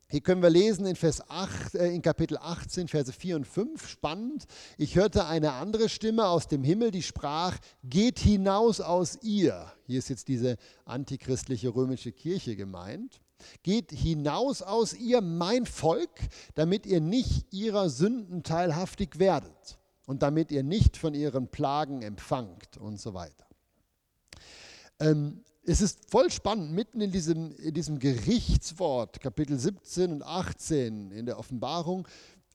Hier können wir lesen in, Vers 8, äh, in Kapitel 18, Verse 4 und 5, spannend. Ich hörte eine andere Stimme aus dem Himmel, die sprach, geht hinaus aus ihr. Hier ist jetzt diese antichristliche römische Kirche gemeint. Geht hinaus aus ihr, mein Volk, damit ihr nicht ihrer Sünden teilhaftig werdet und damit ihr nicht von ihren Plagen empfangt und so weiter. Ähm, es ist voll spannend, mitten in diesem, in diesem Gerichtswort, Kapitel 17 und 18 in der Offenbarung,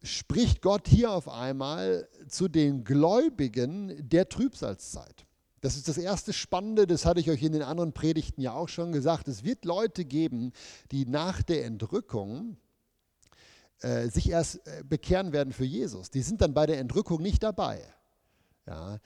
spricht Gott hier auf einmal zu den Gläubigen der Trübsalzeit. Das ist das erste Spannende, das hatte ich euch in den anderen Predigten ja auch schon gesagt. Es wird Leute geben, die nach der Entrückung äh, sich erst äh, bekehren werden für Jesus. Die sind dann bei der Entrückung nicht dabei. Ja,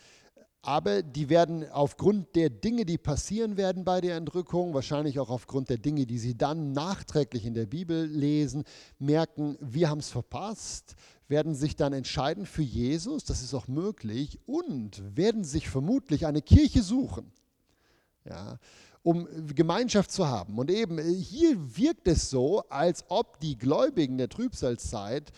aber die werden aufgrund der Dinge, die passieren werden bei der Entrückung, wahrscheinlich auch aufgrund der Dinge, die sie dann nachträglich in der Bibel lesen, merken, wir haben es verpasst, werden sich dann entscheiden für Jesus, das ist auch möglich, und werden sich vermutlich eine Kirche suchen, ja, um Gemeinschaft zu haben. Und eben hier wirkt es so, als ob die Gläubigen der Trübsalzeit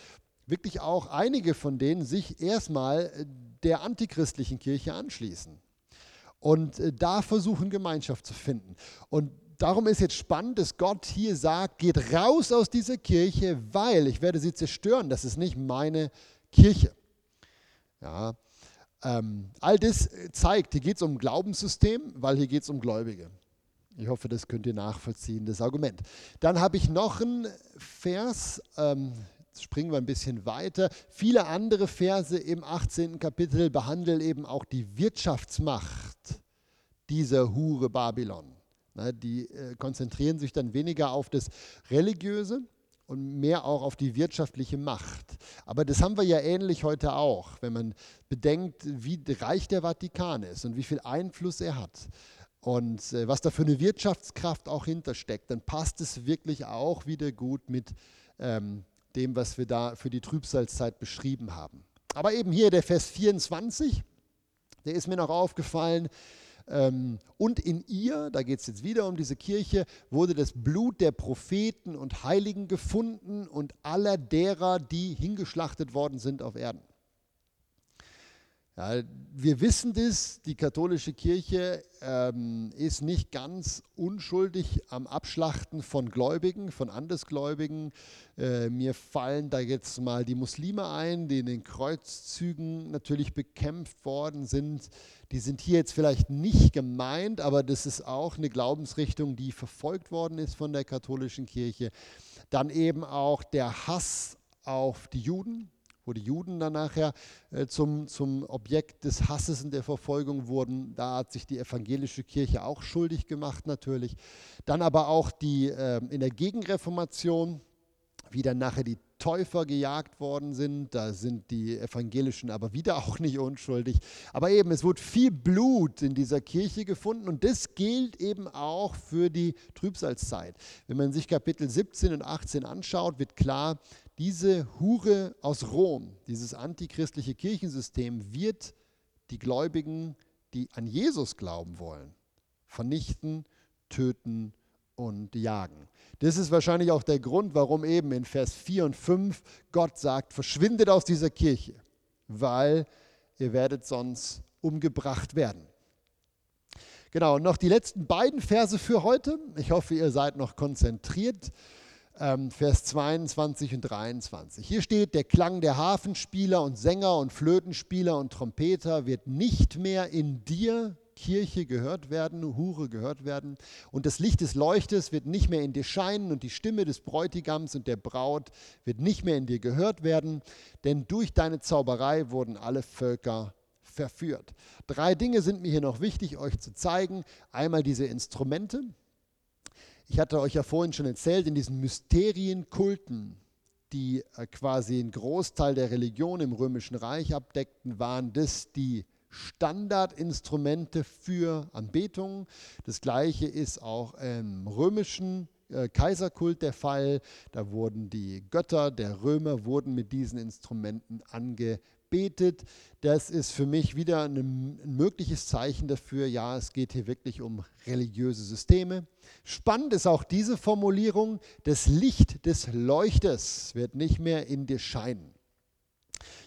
wirklich auch einige von denen sich erstmal der antichristlichen Kirche anschließen und äh, da versuchen, Gemeinschaft zu finden. Und darum ist jetzt spannend, dass Gott hier sagt, geht raus aus dieser Kirche, weil ich werde sie zerstören. Das ist nicht meine Kirche. Ja, ähm, all das äh, zeigt, hier geht es um Glaubenssystem, weil hier geht es um Gläubige. Ich hoffe, das könnt ihr nachvollziehen, das Argument. Dann habe ich noch einen Vers, ähm, springen wir ein bisschen weiter. Viele andere Verse im 18. Kapitel behandeln eben auch die Wirtschaftsmacht dieser Hure Babylon. Die äh, konzentrieren sich dann weniger auf das Religiöse und mehr auch auf die wirtschaftliche Macht. Aber das haben wir ja ähnlich heute auch, wenn man bedenkt, wie reich der Vatikan ist und wie viel Einfluss er hat und äh, was da für eine Wirtschaftskraft auch hintersteckt, dann passt es wirklich auch wieder gut mit ähm, dem, was wir da für die Trübsalzeit beschrieben haben. Aber eben hier der Vers 24, der ist mir noch aufgefallen. Ähm, und in ihr, da geht es jetzt wieder um diese Kirche, wurde das Blut der Propheten und Heiligen gefunden und aller derer, die hingeschlachtet worden sind auf Erden. Ja, wir wissen das, die katholische Kirche ähm, ist nicht ganz unschuldig am Abschlachten von Gläubigen, von Andersgläubigen. Äh, mir fallen da jetzt mal die Muslime ein, die in den Kreuzzügen natürlich bekämpft worden sind. Die sind hier jetzt vielleicht nicht gemeint, aber das ist auch eine Glaubensrichtung, die verfolgt worden ist von der katholischen Kirche. Dann eben auch der Hass auf die Juden, wo die Juden dann nachher äh, zum, zum Objekt des Hasses und der Verfolgung wurden. Da hat sich die evangelische Kirche auch schuldig gemacht natürlich. Dann aber auch die äh, in der Gegenreformation, wie dann nachher die Täufer gejagt worden sind. Da sind die Evangelischen aber wieder <laughs> auch nicht unschuldig. Aber eben, es wurde viel Blut in dieser Kirche gefunden und das gilt eben auch für die Trübsalzeit. Wenn man sich Kapitel 17 und 18 anschaut, wird klar, diese Hure aus Rom, dieses antichristliche Kirchensystem wird die Gläubigen, die an Jesus glauben wollen, vernichten, töten und jagen. Das ist wahrscheinlich auch der Grund, warum eben in Vers 4 und 5 Gott sagt, verschwindet aus dieser Kirche, weil ihr werdet sonst umgebracht werden. Genau, und noch die letzten beiden Verse für heute. Ich hoffe, ihr seid noch konzentriert. Ähm, Vers 22 und 23. Hier steht, der Klang der Hafenspieler und Sänger und Flötenspieler und Trompeter wird nicht mehr in dir, Kirche, gehört werden, Hure gehört werden. Und das Licht des Leuchtes wird nicht mehr in dir scheinen und die Stimme des Bräutigams und der Braut wird nicht mehr in dir gehört werden, denn durch deine Zauberei wurden alle Völker verführt. Drei Dinge sind mir hier noch wichtig, euch zu zeigen. Einmal diese Instrumente, ich hatte euch ja vorhin schon erzählt, in diesen Mysterienkulten, die äh, quasi einen Großteil der Religion im Römischen Reich abdeckten, waren das die Standardinstrumente für Anbetung. Das gleiche ist auch im römischen äh, Kaiserkult der Fall. Da wurden die Götter der Römer wurden mit diesen Instrumenten angebetet betet, das ist für mich wieder ein, mögliches Zeichen dafür, ja, es geht hier wirklich um religiöse Systeme. Spannend ist auch diese Formulierung, das Licht des Leuchtes wird nicht mehr in dir scheinen.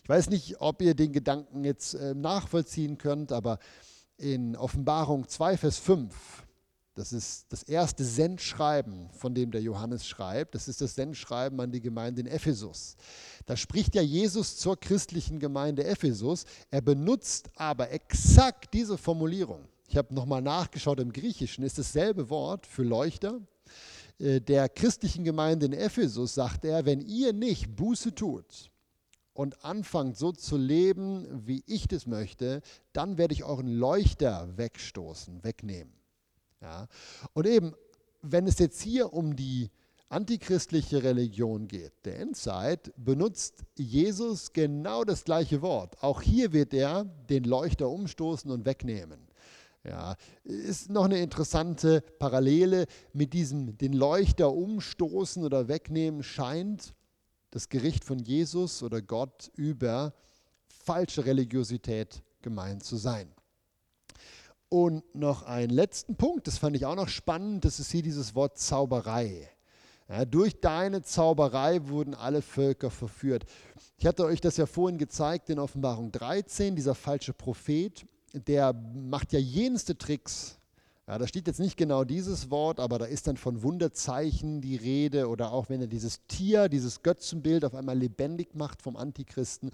Ich weiß nicht, ob ihr den Gedanken jetzt äh, nachvollziehen könnt, aber in Offenbarung 2, Vers 5 das ist das erste Sendschreiben, von dem der Johannes schreibt. Das ist das Sendschreiben an die Gemeinde in Ephesus. Da spricht ja Jesus zur christlichen Gemeinde Ephesus. Er benutzt aber exakt diese Formulierung. Ich habe nochmal nachgeschaut, im Griechischen ist dasselbe Wort für Leuchter. Äh, der christlichen Gemeinde in Ephesus sagt er, wenn ihr nicht Buße tut und anfangt so zu leben, wie ich das möchte, dann werde ich euren Leuchter wegstoßen, wegnehmen. Ja? Und eben, wenn es jetzt hier um die antichristliche Religion geht, der Endzeit, benutzt Jesus genau das gleiche Wort. Auch hier wird er den Leuchter umstoßen und wegnehmen. Ja, ist noch eine interessante Parallele mit diesem den Leuchter umstoßen oder wegnehmen scheint das Gericht von Jesus oder Gott über falsche Religiosität gemeint zu sein. Und noch einen letzten Punkt, das fand ich auch noch spannend, das ist hier dieses Wort Zauberei. Ja, durch deine Zauberei wurden alle Völker verführt. Ich hatte euch das ja vorhin gezeigt in Offenbarung 13, dieser falsche Prophet, der macht ja jenste Tricks. Ja, da steht jetzt nicht genau dieses Wort, aber da ist dann von Wunderzeichen die Rede oder auch wenn er dieses Tier, dieses Götzenbild auf einmal lebendig macht vom Antichristen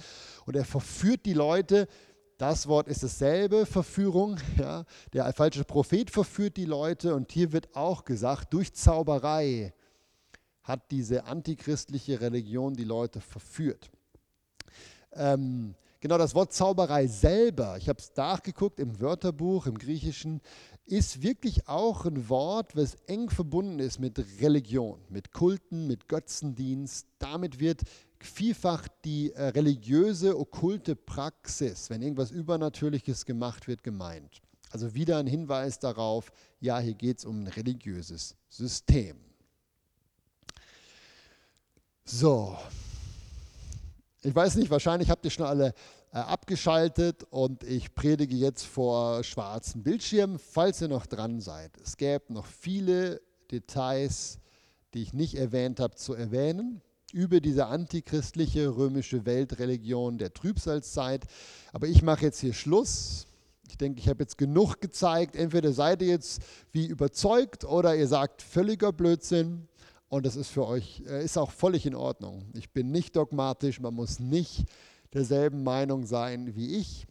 und er verführt die Leute das Wort ist dasselbe, Verführung. <laughs> Ja. Der falsche Prophet verführt die Leute und hier wird auch gesagt, durch Zauberei hat diese antichristliche Religion die Leute verführt. Ähm, genau das Wort Zauberei selber, ich habe es nachgeguckt im Wörterbuch, im Griechischen, ist wirklich auch ein Wort, was eng verbunden ist mit Religion, mit Kulten, mit Götzendienst. Damit wird vielfach die äh, religiöse, okkulte Praxis, wenn irgendwas Übernatürliches gemacht wird, gemeint. Also wieder ein Hinweis darauf, ja, hier geht es um ein religiöses System. So, ich weiß nicht, wahrscheinlich habt ihr schon alle abgeschaltet und ich predige jetzt vor schwarzen Bildschirmen, falls ihr noch dran seid. Es gäbe noch viele Details, die ich nicht erwähnt habe, zu erwähnen über diese antichristliche römische Weltreligion der Trübsalzeit. Aber ich mache jetzt hier Schluss. Ich denke, ich habe jetzt genug gezeigt. Entweder seid ihr jetzt wie überzeugt oder ihr sagt völliger Blödsinn. Und das ist für euch, äh, ist auch völlig in Ordnung. Ich bin nicht dogmatisch, man muss nicht derselben Meinung sein wie ich.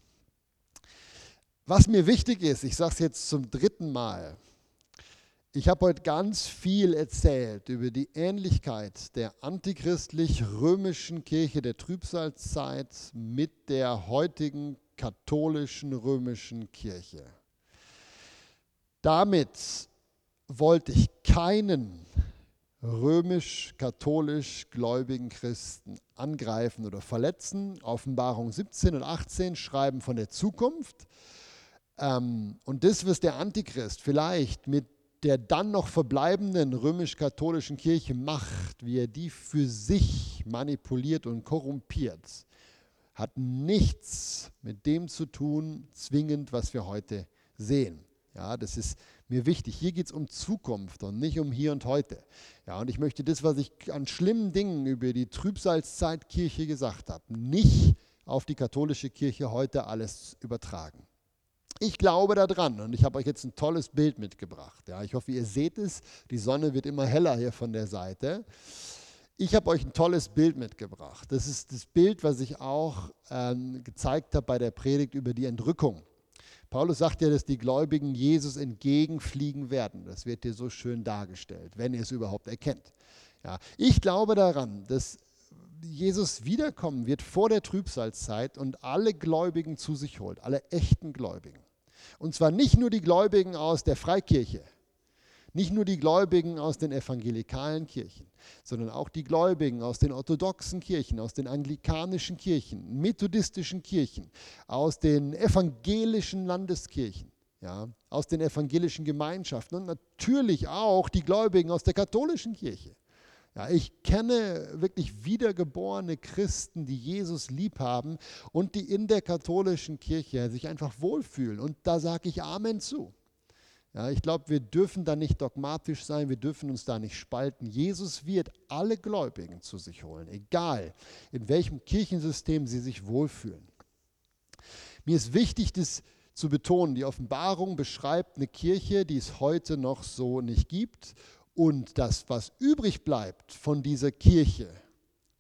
Was mir wichtig ist, ich sage es jetzt zum dritten Mal, ich habe heute ganz viel erzählt über die Ähnlichkeit der antichristlich-römischen Kirche der Trübsalzeit mit der heutigen katholischen römischen Kirche. Damit wollte ich keinen römisch-katholisch gläubigen Christen angreifen oder verletzen. Offenbarung 17 und 18 schreiben von der Zukunft. Ähm, und das, was der Antichrist vielleicht mit der dann noch verbleibenden römisch-katholischen Kirche macht, wie er die für sich manipuliert und korrumpiert, hat nichts mit dem zu tun, zwingend, was wir heute sehen. Ja, das ist mir wichtig. Hier geht es um Zukunft und nicht um hier und heute. Ja, und ich möchte das, was ich an schlimmen Dingen über die Trübsalzeitkirche gesagt habe, nicht auf die katholische Kirche heute alles übertragen. Ich glaube daran und ich habe euch jetzt ein tolles Bild mitgebracht. Ja, ich hoffe, ihr seht es. Die Sonne wird immer heller hier von der Seite. Ich habe euch ein tolles Bild mitgebracht. Das ist das Bild, was ich auch ähm, gezeigt habe bei der Predigt über die Entrückung. Paulus sagt ja, dass die Gläubigen Jesus entgegenfliegen werden. Das wird hier so schön dargestellt, wenn ihr es überhaupt erkennt. Ja, ich glaube daran, dass Jesus wiederkommen wird vor der Trübsalzeit und alle Gläubigen zu sich holt, alle echten Gläubigen. Und zwar nicht nur die Gläubigen aus der Freikirche, nicht nur die Gläubigen aus den evangelikalen Kirchen, sondern auch die Gläubigen aus den orthodoxen Kirchen, aus den anglikanischen Kirchen, methodistischen Kirchen, aus den evangelischen Landeskirchen, ja, aus den evangelischen Gemeinschaften und natürlich auch die Gläubigen aus der katholischen Kirche. Ja, ich kenne wirklich wiedergeborene Christen, die Jesus lieb haben und die in der katholischen Kirche sich einfach wohlfühlen. Und da sage ich Amen zu. Ja, ich glaube, wir dürfen da nicht dogmatisch sein, wir dürfen uns da nicht spalten. Jesus wird alle Gläubigen zu sich holen, egal in welchem Kirchensystem sie sich wohlfühlen. Mir ist wichtig, das zu betonen, die Offenbarung beschreibt eine Kirche, die es heute noch so nicht gibt. Und das, was übrig bleibt von dieser Kirche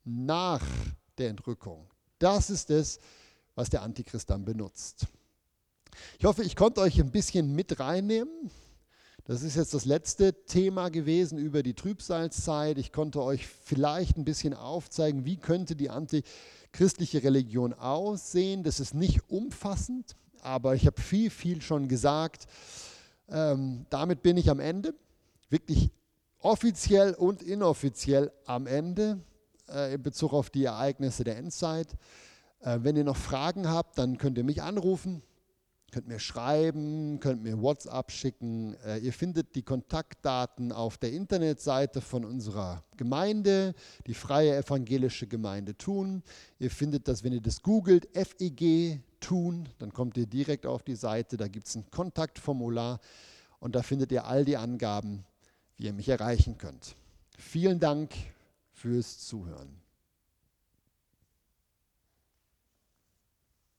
nach der Entrückung, das ist es, was der Antichrist dann benutzt. Ich hoffe, ich konnte euch ein bisschen mit reinnehmen. Das ist jetzt das letzte Thema gewesen über die Trübsalzeit. Ich konnte euch vielleicht ein bisschen aufzeigen, wie könnte die antichristliche Religion aussehen. Das ist nicht umfassend, aber ich habe viel, viel schon gesagt. Ähm, damit bin ich am Ende, wirklich offiziell und inoffiziell am Ende äh, in Bezug auf die Ereignisse der Endzeit. Äh, wenn ihr noch Fragen habt, dann könnt ihr mich anrufen. Könnt mir schreiben, könnt mir WhatsApp schicken. Äh, ihr findet die Kontaktdaten auf der Internetseite von unserer Gemeinde, die Freie Evangelische Gemeinde Thun. Ihr findet das, wenn ihr das googelt, FEG Thun, dann kommt ihr direkt auf die Seite. Da gibt es ein Kontaktformular und da findet ihr all die Angaben, wie ihr mich erreichen könnt. Vielen Dank fürs Zuhören.